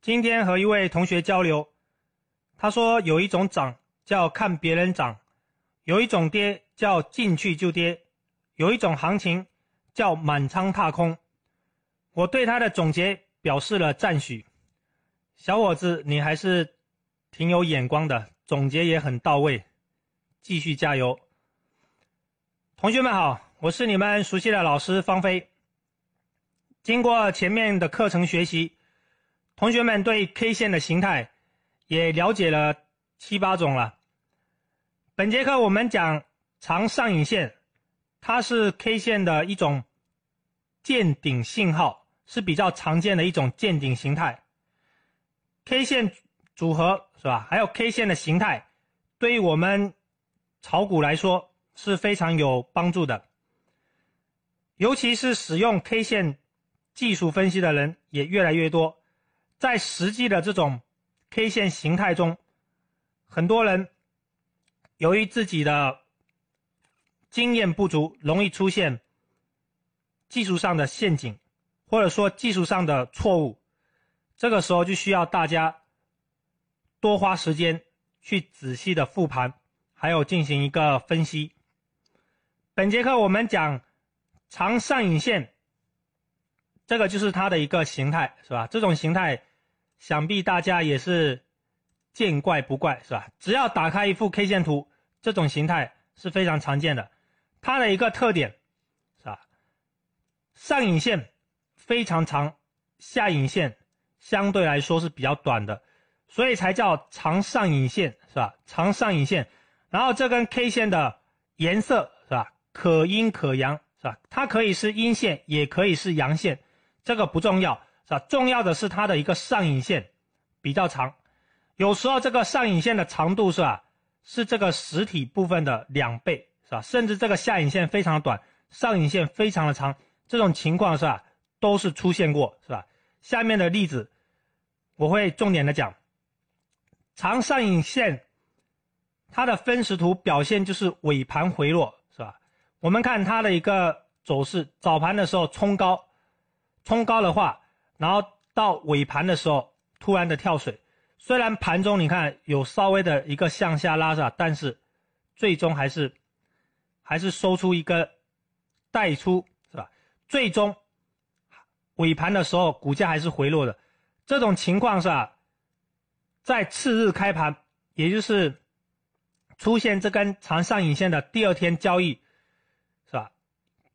今天和一位同学交流，他说有一种涨叫看别人涨，有一种跌叫进去就跌，有一种行情叫满仓踏空。我对他的总结表示了赞许。小伙子，你还是挺有眼光的，总结也很到位，继续加油。同学们好，我是你们熟悉的老师方飞。经过前面的课程学习。同学们对 K 线的形态也了解了七八种了。本节课我们讲长上影线，它是 K 线的一种见顶信号，是比较常见的一种见顶形态。K 线组合是吧？还有 K 线的形态，对于我们炒股来说是非常有帮助的。尤其是使用 K 线技术分析的人也越来越多。在实际的这种 K 线形态中，很多人由于自己的经验不足，容易出现技术上的陷阱，或者说技术上的错误。这个时候就需要大家多花时间去仔细的复盘，还有进行一个分析。本节课我们讲长上影线，这个就是它的一个形态，是吧？这种形态。想必大家也是见怪不怪，是吧？只要打开一幅 K 线图，这种形态是非常常见的。它的一个特点，是吧？上影线非常长，下影线相对来说是比较短的，所以才叫长上影线，是吧？长上影线，然后这根 K 线的颜色，是吧？可阴可阳，是吧？它可以是阴线，也可以是阳线，这个不重要。是吧？重要的是它的一个上影线比较长，有时候这个上影线的长度是吧，是这个实体部分的两倍，是吧？甚至这个下影线非常的短，上影线非常的长，这种情况是吧，都是出现过，是吧？下面的例子我会重点的讲，长上影线它的分时图表现就是尾盘回落，是吧？我们看它的一个走势，早盘的时候冲高，冲高的话。然后到尾盘的时候，突然的跳水，虽然盘中你看有稍微的一个向下拉是吧？但是最终还是还是收出一个带出是吧？最终尾盘的时候股价还是回落的，这种情况是吧？在次日开盘，也就是出现这根长上影线的第二天交易，是吧？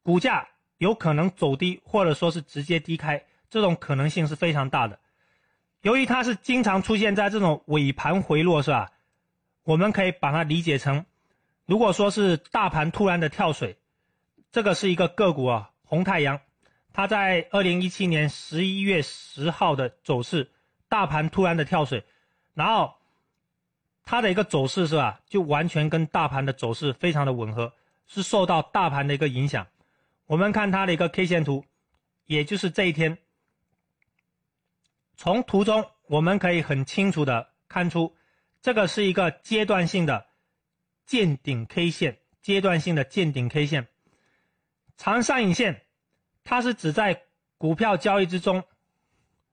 股价有可能走低，或者说是直接低开。这种可能性是非常大的，由于它是经常出现在这种尾盘回落，是吧？我们可以把它理解成，如果说是大盘突然的跳水，这个是一个个股啊，红太阳，它在二零一七年十一月十号的走势，大盘突然的跳水，然后它的一个走势是吧，就完全跟大盘的走势非常的吻合，是受到大盘的一个影响。我们看它的一个 K 线图，也就是这一天。从图中我们可以很清楚的看出，这个是一个阶段性的见顶 K 线，阶段性的见顶 K 线，长上影线，它是指在股票交易之中，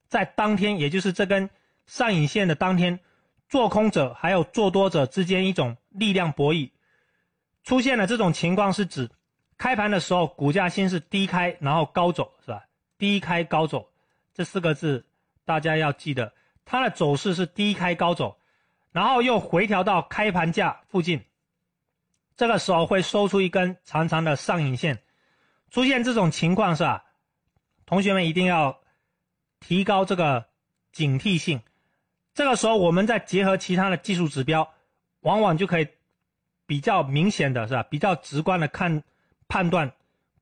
在当天，也就是这根上影线的当天，做空者还有做多者之间一种力量博弈，出现了这种情况是指，开盘的时候股价先是低开，然后高走，是吧？低开高走这四个字。大家要记得，它的走势是低开高走，然后又回调到开盘价附近，这个时候会收出一根长长的上影线。出现这种情况是吧？同学们一定要提高这个警惕性。这个时候，我们再结合其他的技术指标，往往就可以比较明显的是吧？比较直观的看判断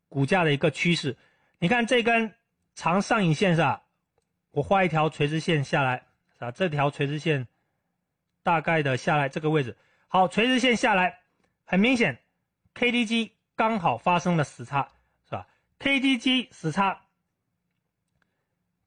股价的一个趋势。你看这根长上影线是吧？我画一条垂直线下来，是吧？这条垂直线大概的下来这个位置，好，垂直线下来，很明显，KDJ 刚好发生了死叉，是吧？KDJ 死叉，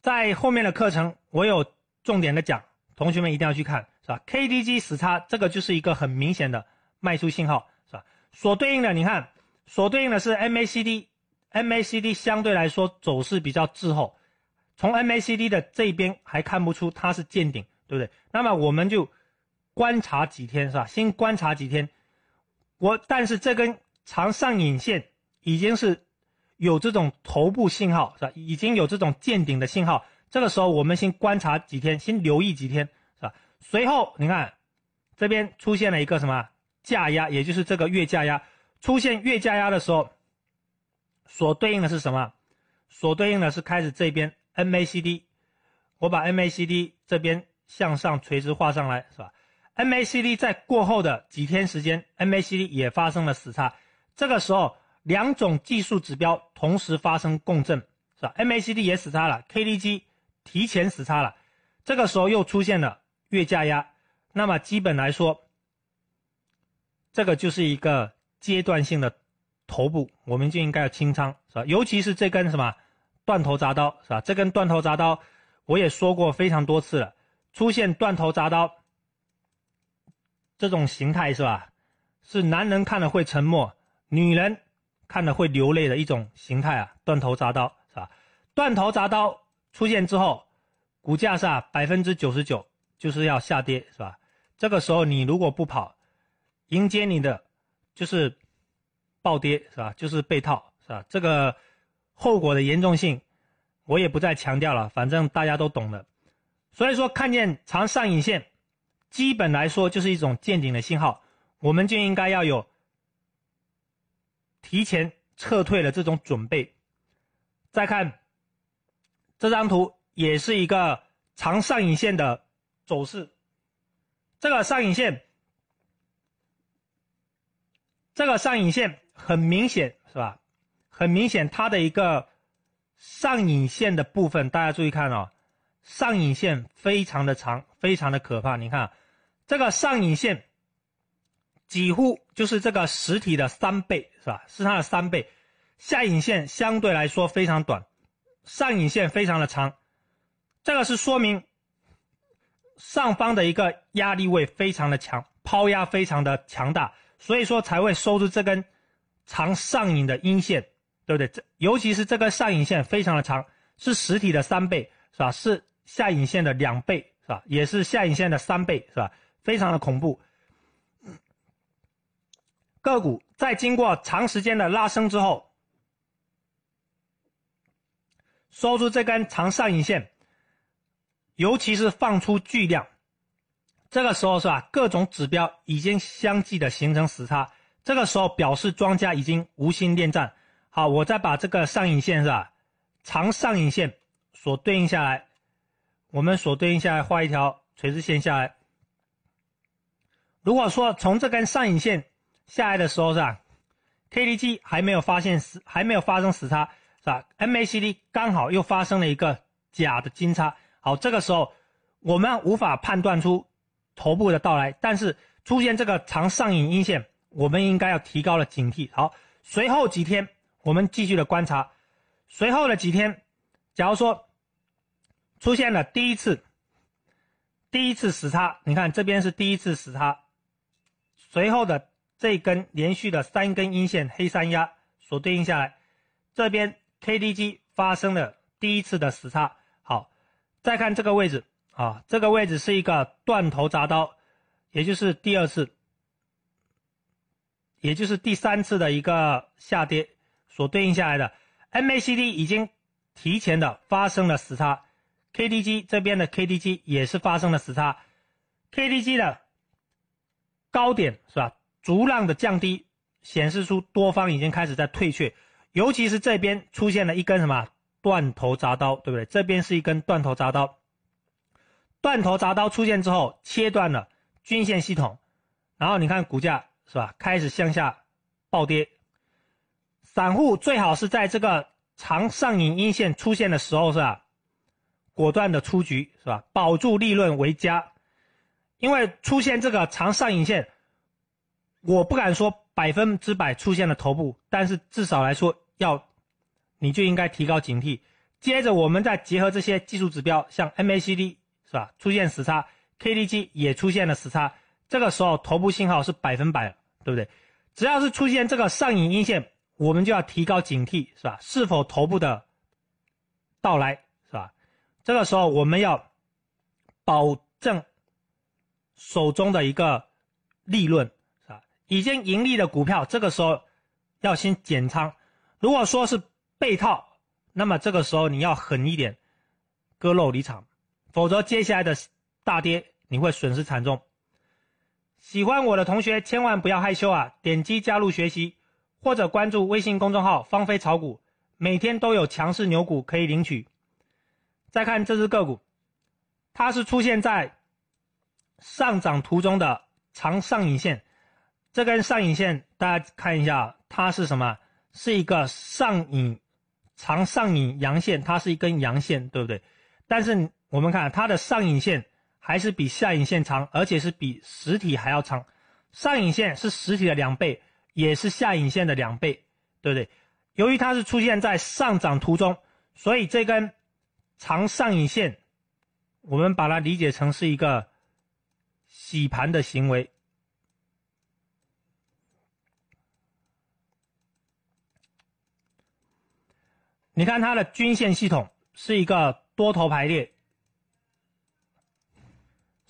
在后面的课程我有重点的讲，同学们一定要去看，是吧？KDJ 死叉，这个就是一个很明显的卖出信号，是吧？所对应的，你看，所对应的是 MACD，MACD 相对来说走势比较滞后。从 MACD 的这边还看不出它是见顶，对不对？那么我们就观察几天，是吧？先观察几天。我但是这根长上影线已经是有这种头部信号，是吧？已经有这种见顶的信号。这个时候我们先观察几天，先留意几天，是吧？随后你看这边出现了一个什么价压，也就是这个月价压出现月价压的时候，所对应的是什么？所对应的是开始这边 MACD，我把 MACD 这边向上垂直画上来，是吧？MACD 在过后的几天时间，MACD 也发生了死叉，这个时候两种技术指标同时发生共振，是吧？MACD 也死叉了，KDJ 提前死叉了，这个时候又出现了月价压，那么基本来说，这个就是一个阶段性的头部，我们就应该要清仓，是吧？尤其是这根什么断头铡刀，是吧？这根断头铡刀我也说过非常多次了，出现断头铡刀。这种形态是吧？是男人看了会沉默，女人看了会流泪的一种形态啊！断头铡刀是吧？断头铡刀出现之后，股价是啊百分之九十九就是要下跌是吧？这个时候你如果不跑，迎接你的就是暴跌是吧？就是被套是吧？这个后果的严重性我也不再强调了，反正大家都懂的。所以说看见长上影线。基本来说就是一种见顶的信号，我们就应该要有提前撤退的这种准备。再看这张图，也是一个长上影线的走势。这个上影线，这个上影线很明显是吧？很明显，它的一个上影线的部分，大家注意看哦，上影线非常的长，非常的可怕。你看。这个上影线几乎就是这个实体的三倍，是吧？是它的三倍。下影线相对来说非常短，上影线非常的长。这个是说明上方的一个压力位非常的强，抛压非常的强大，所以说才会收出这根长上影的阴线，对不对？这尤其是这根上影线非常的长，是实体的三倍，是吧？是下影线的两倍，是吧？也是下影线的三倍，是吧？非常的恐怖，个股在经过长时间的拉升之后，收出这根长上影线，尤其是放出巨量，这个时候是吧？各种指标已经相继的形成死叉，这个时候表示庄家已经无心恋战。好，我再把这个上影线是吧？长上影线所对应下来，我们所对应下来画一条垂直线下来。如果说从这根上影线下来的时候是吧，KDJ 还没有发现死，还没有发生死叉是吧？MACD 刚好又发生了一个假的金叉，好，这个时候我们无法判断出头部的到来，但是出现这个长上影阴线，我们应该要提高了警惕。好，随后几天我们继续的观察，随后的几天，假如说出现了第一次第一次死叉，你看这边是第一次死叉。随后的这根连续的三根阴线黑三压所对应下来，这边 KDJ 发生了第一次的死叉。好，再看这个位置啊，这个位置是一个断头铡刀，也就是第二次，也就是第三次的一个下跌所对应下来的 MACD 已经提前的发生了死叉，KDJ 这边的 KDJ 也是发生了死叉，KDJ 的。高点是吧？逐浪的降低，显示出多方已经开始在退却，尤其是这边出现了一根什么断头铡刀，对不对？这边是一根断头铡刀，断头铡刀出现之后，切断了均线系统，然后你看股价是吧？开始向下暴跌，散户最好是在这个长上影阴线出现的时候是吧？果断的出局是吧？保住利润为佳。因为出现这个长上影线，我不敢说百分之百出现了头部，但是至少来说要，你就应该提高警惕。接着我们再结合这些技术指标，像 MACD 是吧，出现死叉，KDJ 也出现了死叉，这个时候头部信号是百分百，对不对？只要是出现这个上影阴线，我们就要提高警惕，是吧？是否头部的到来，是吧？这个时候我们要保证手中的一个利润，是吧？已经盈利的股票，这个时候要先减仓。如果说是被套，那么这个时候你要狠一点，割肉离场，否则接下来的大跌你会损失惨重。喜欢我的同学千万不要害羞啊，点击加入学习，或者关注微信公众号“芳菲炒股”，每天都有强势牛股可以领取。再看这只个股，它是出现在上涨途中的长上影线。这根上影线，大家看一下，它是什么？是一个上影长上影阳线，它是一根阳线，对不对？但是我们看它的上影线还是比下影线长，而且是比实体还要长。上影线是实体的两倍，也是下影线的两倍，对不对？由于它是出现在上涨途中，所以这根。长上影线，我们把它理解成是一个洗盘的行为。你看它的均线系统是一个多头排列，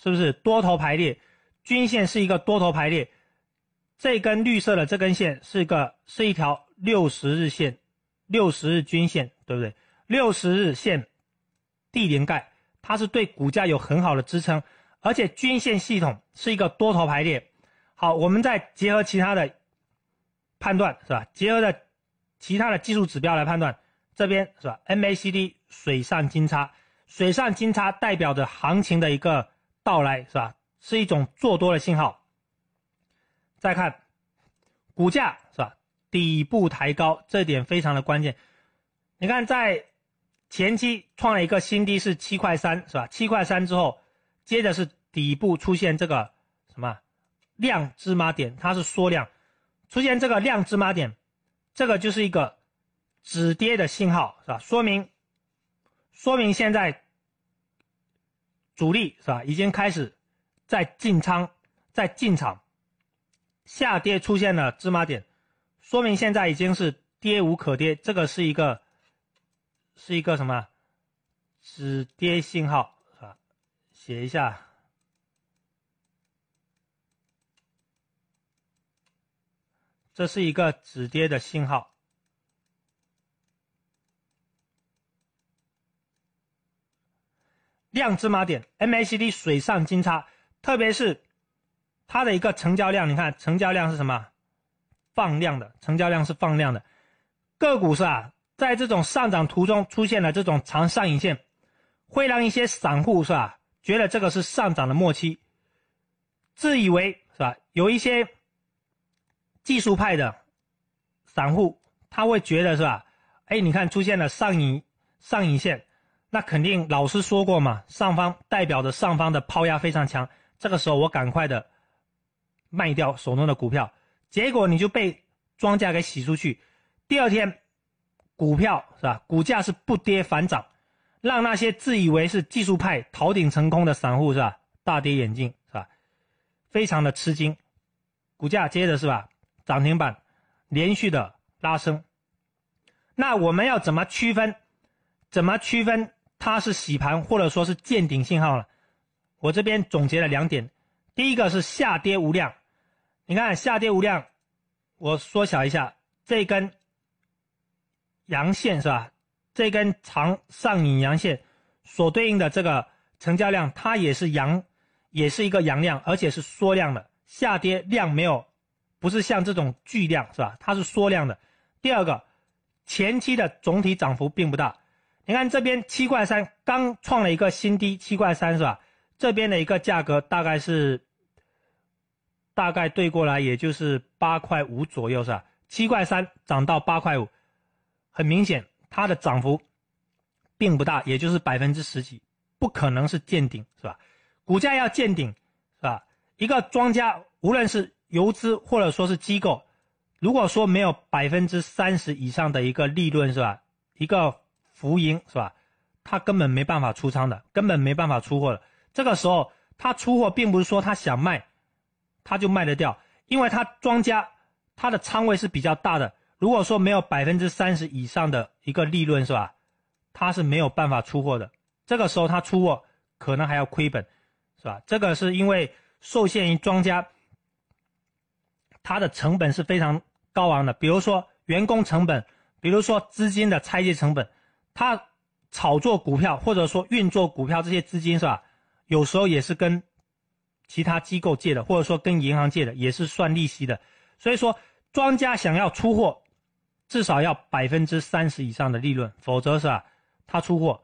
是不是多头排列？均线是一个多头排列，这根绿色的这根线是一个是一条六十日线，六十日均线，对不对？六十日线。地连盖，它是对股价有很好的支撑，而且均线系统是一个多头排列。好，我们再结合其他的判断，是吧？结合的其他的技术指标来判断，这边是吧？MACD 水上金叉，水上金叉代表着行情的一个到来，是吧？是一种做多的信号。再看股价，是吧？底部抬高，这点非常的关键。你看在。前期创了一个新低是七块三，是吧？七块三之后，接着是底部出现这个什么量芝麻点，它是缩量，出现这个量芝麻点，这个就是一个止跌的信号，是吧？说明说明现在主力是吧，已经开始在进仓，在进场，下跌出现了芝麻点，说明现在已经是跌无可跌，这个是一个。是一个什么止跌信号是吧？写一下，这是一个止跌的信号。量芝麻点，MACD 水上金叉，特别是它的一个成交量，你看成交量是什么？放量的，成交量是放量的，个股是吧？在这种上涨途中出现了这种长上影线，会让一些散户是吧，觉得这个是上涨的末期，自以为是吧？有一些技术派的散户，他会觉得是吧？哎，你看出现了上影上影线，那肯定老师说过嘛，上方代表着上方的抛压非常强，这个时候我赶快的卖掉手中的股票，结果你就被庄家给洗出去，第二天。股票是吧？股价是不跌反涨，让那些自以为是技术派逃顶成功的散户是吧？大跌眼镜是吧？非常的吃惊，股价接着是吧？涨停板连续的拉升。那我们要怎么区分？怎么区分它是洗盘或者说是见顶信号了？我这边总结了两点，第一个是下跌无量，你看下跌无量，我缩小一下这根。阳线是吧？这根长上影阳线所对应的这个成交量，它也是阳，也是一个阳量，而且是缩量的。下跌量没有，不是像这种巨量是吧？它是缩量的。第二个，前期的总体涨幅并不大。你看这边七块三刚创了一个新低，七块三是吧？这边的一个价格大概是，大概对过来也就是八块五左右是吧？七块三涨到八块五。很明显，它的涨幅并不大，也就是百分之十几，不可能是见顶，是吧？股价要见顶，是吧？一个庄家，无论是游资或者说是机构，如果说没有百分之三十以上的一个利润，是吧？一个浮盈，是吧？他根本没办法出仓的，根本没办法出货的。这个时候，他出货并不是说他想卖，他就卖得掉，因为他庄家他的仓位是比较大的。如果说没有百分之三十以上的一个利润是吧，他是没有办法出货的。这个时候他出货可能还要亏本，是吧？这个是因为受限于庄家，他的成本是非常高昂的，比如说员工成本，比如说资金的拆借成本，他炒作股票或者说运作股票这些资金是吧？有时候也是跟其他机构借的，或者说跟银行借的，也是算利息的。所以说，庄家想要出货，至少要百分之三十以上的利润，否则是吧？他出货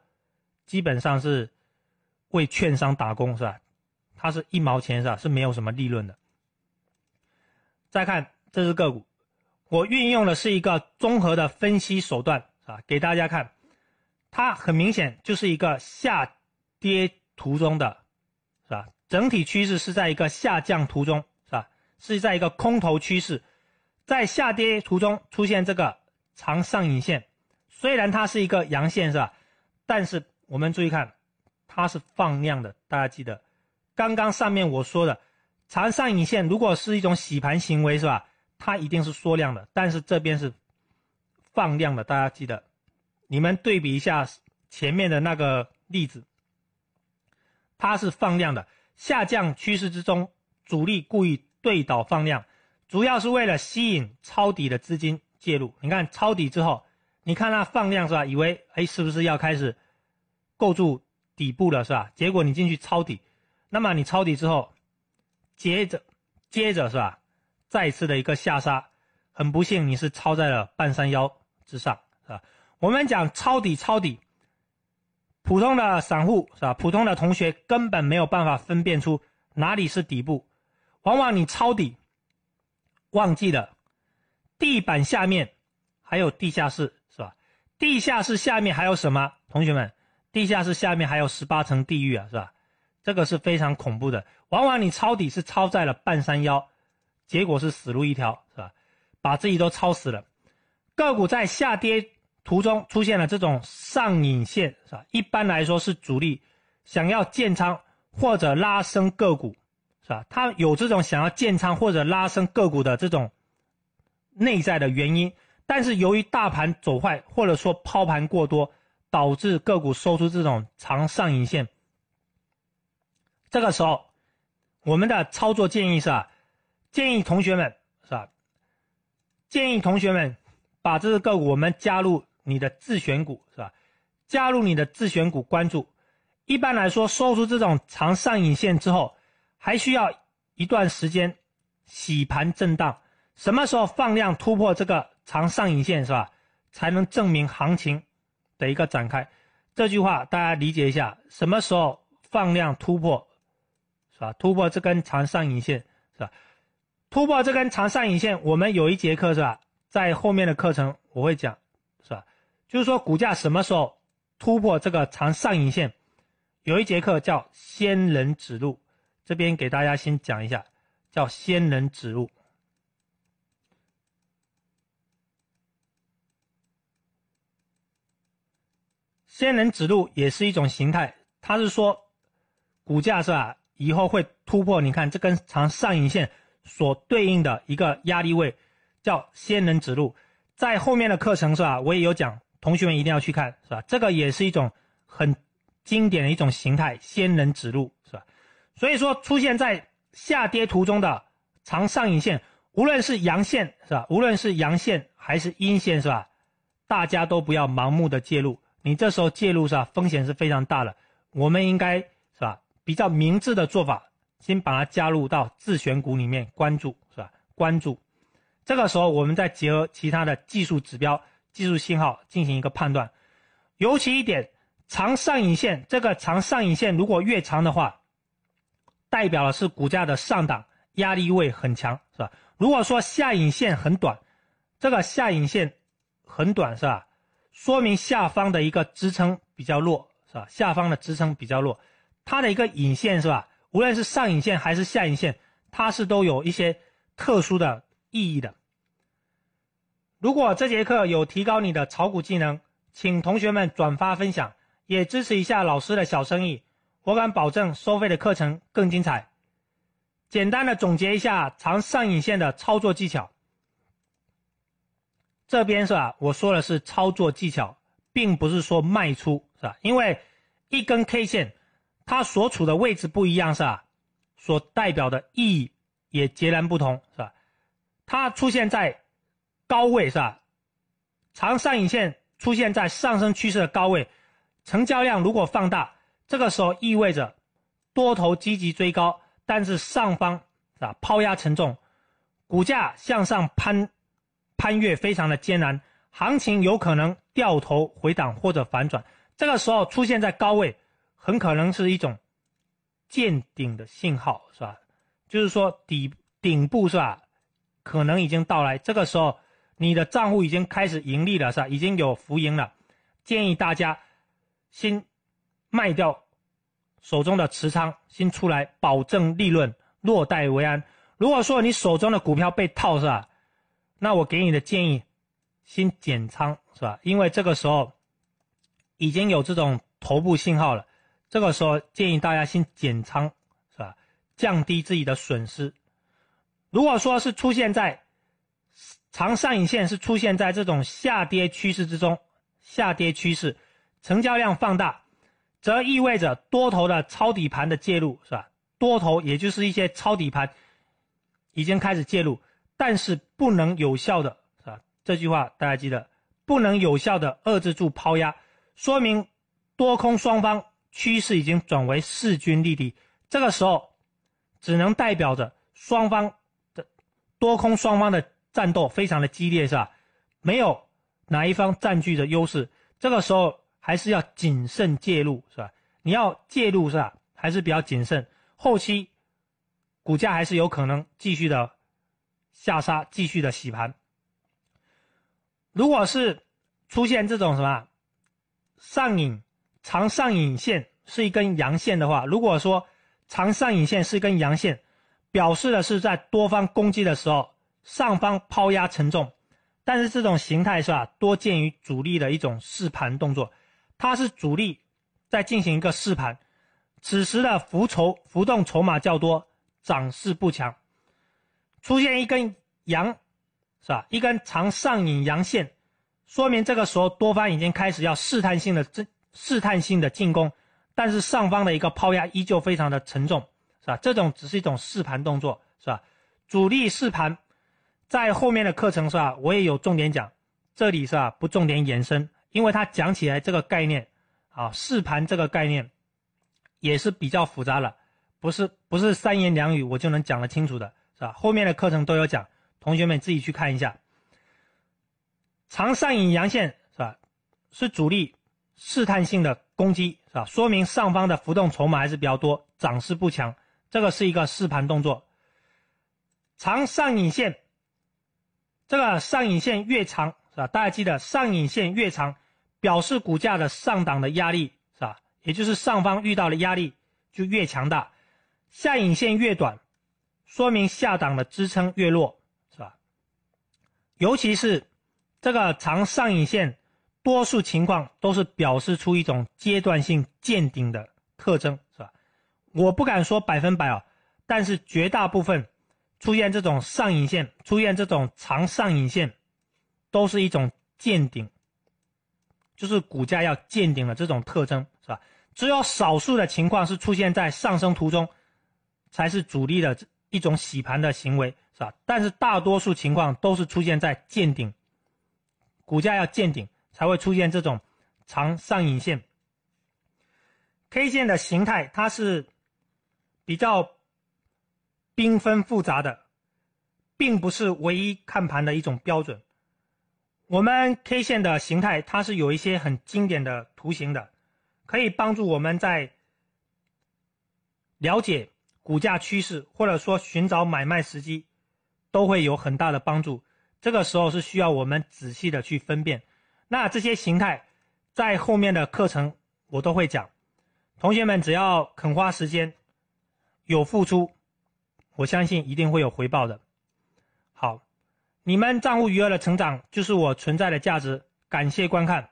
基本上是为券商打工是吧？他是一毛钱是吧？是没有什么利润的。再看这只个股，我运用的是一个综合的分析手段啊，给大家看，它很明显就是一个下跌途中的，是吧？整体趋势是在一个下降途中，是吧？是在一个空头趋势，在下跌途中出现这个长上影线，虽然它是一个阳线，是吧？但是我们注意看，它是放量的，大家记得，刚刚上面我说的长上影线如果是一种洗盘行为，是吧？它一定是缩量的，但是这边是放量的，大家记得，你们对比一下前面的那个例子，它是放量的。下降趋势之中，主力故意对倒放量，主要是为了吸引抄底的资金介入。你看抄底之后，你看它放量是吧？以为哎是不是要开始构筑底部了是吧？结果你进去抄底，那么你抄底之后，接着接着是吧？再次的一个下杀，很不幸你是抄在了半山腰之上是吧？我们讲抄底抄底。普通的散户是吧？普通的同学根本没有办法分辨出哪里是底部，往往你抄底，忘记了地板下面还有地下室是吧？地下室下面还有什么？同学们，地下室下面还有十八层地狱啊，是吧？这个是非常恐怖的。往往你抄底是抄在了半山腰，结果是死路一条，是吧？把自己都抄死了。个股在下跌。图中出现了这种上影线，是吧？一般来说是主力想要建仓或者拉升个股，是吧？它有这种想要建仓或者拉升个股的这种内在的原因，但是由于大盘走坏或者说抛盘过多，导致个股收出这种长上影线。这个时候，我们的操作建议是吧？建议同学们是吧？建议同学们把这个个股我们加入。你的自选股是吧？加入你的自选股关注。一般来说，收出这种长上影线之后，还需要一段时间洗盘震荡。什么时候放量突破这个长上影线是吧？才能证明行情的一个展开。这句话大家理解一下。什么时候放量突破是吧？突破这根长上影线是吧？突破这根长上影线，我们有一节课是吧？在后面的课程我会讲。就是说，股价什么时候突破这个长上影线？有一节课叫“仙人指路”，这边给大家先讲一下，叫“仙人指路”。仙人指路也是一种形态，它是说股价是吧？以后会突破，你看这根长上影线所对应的一个压力位，叫仙人指路。在后面的课程是吧？我也有讲。同学们一定要去看，是吧？这个也是一种很经典的一种形态，仙人指路，是吧？所以说，出现在下跌途中的长上影线，无论是阳线，是吧？无论是阳线还是阴线，是吧？大家都不要盲目的介入，你这时候介入是吧？风险是非常大的。我们应该是吧？比较明智的做法，先把它加入到自选股里面关注，是吧？关注，这个时候我们再结合其他的技术指标。技术信号进行一个判断，尤其一点，长上影线这个长上影线如果越长的话，代表的是股价的上档压力位很强，是吧？如果说下影线很短，这个下影线很短，是吧？说明下方的一个支撑比较弱，是吧？下方的支撑比较弱，它的一个影线是吧？无论是上影线还是下影线，它是都有一些特殊的意义的。如果这节课有提高你的炒股技能，请同学们转发分享，也支持一下老师的小生意。我敢保证收费的课程更精彩。简单的总结一下长上影线的操作技巧。这边是吧？我说的是操作技巧，并不是说卖出是吧？因为一根 K 线，它所处的位置不一样是吧？所代表的意义也截然不同是吧？它出现在高位是吧？长上影线出现在上升趋势的高位，成交量如果放大，这个时候意味着多头积极追高，但是上方啊抛压沉重，股价向上攀攀越非常的艰难，行情有可能掉头回档或者反转。这个时候出现在高位，很可能是一种见顶的信号，是吧？就是说底顶部是吧？可能已经到来。这个时候你的账户已经开始盈利了，是吧？已经有浮盈了。建议大家先卖掉手中的持仓，先出来保证利润，落袋为安。如果说你手中的股票被套，是吧？那我给你的建议，先减仓，是吧？因为这个时候。已经有这种头部信号了，这个时候建议大家先减仓，是吧？降低自己的损失。如果说是出现在长上影线是出现在这种下跌趋势之中，下跌趋势，成交量放大，则意味着多头的抄底盘的介入，是吧？多头也就是一些抄底盘已经开始介入，但是不能有效的，是吧？这句话大家记得，不能有效的遏制住抛压。说明多空双方趋势已经转为势均力敌，这个时候只能代表着双方的多空双方的战斗非常的激烈，是吧？没有哪一方占据着优势，这个时候还是要谨慎介入，是吧？你要介入是吧？还是比较谨慎，后期股价还是有可能继续的下杀，继续的洗盘。如果是出现这种什么？上影长上影线是一根阳线的话，如果说长上影线是一根阳线，表示的是在多方攻击的时候，上方抛压沉重，但是这种形态是吧，多见于主力的一种试盘动作，它是主力在进行一个试盘，此时的浮筹浮动筹码较多，涨势不强，出现一根阳，是吧？一根长上影阳线。说明这个时候多方已经开始要试探性的这试探性的进攻，但是上方的一个抛压依旧非常的沉重，是吧？这种只是一种试盘动作，是吧？主力试盘，在后面的课程是吧？我也有重点讲，这里是吧？不重点延伸，因为它讲起来这个概念，啊，试盘这个概念，也是比较复杂了，不是不是三言两语我就能讲得清楚的，是吧？后面的课程都有讲，同学们自己去看一下。长上影阳线是吧？是主力试探性的攻击是吧？说明上方的浮动筹码还是比较多，涨势不强。这个是一个试盘动作。长上影线，这个上影线越长是吧？大家记得上影线越长，表示股价的上档的压力是吧？也就是上方遇到的压力就越强大。下影线越短，说明下档的支撑越弱是吧？尤其是。这个长上影线，多数情况都是表示出一种阶段性见顶的特征，是吧？我不敢说百分百啊，但是绝大部分出现这种上影线，出现这种长上影线，都是一种见顶，就是股价要见顶的这种特征，是吧？只有少数的情况是出现在上升途中，才是主力的一种洗盘的行为，是吧？但是大多数情况都是出现在见顶。股价要见顶才会出现这种长上影线。K 线的形态它是比较缤纷复杂的，并不是唯一看盘的一种标准。我们 K 线的形态它是有一些很经典的图形的，可以帮助我们在了解股价趋势或者说寻找买卖时机，都会有很大的帮助。这个时候是需要我们仔细的去分辨，那这些形态在后面的课程我都会讲，同学们只要肯花时间，有付出，我相信一定会有回报的。好，你们账户余额的成长就是我存在的价值，感谢观看。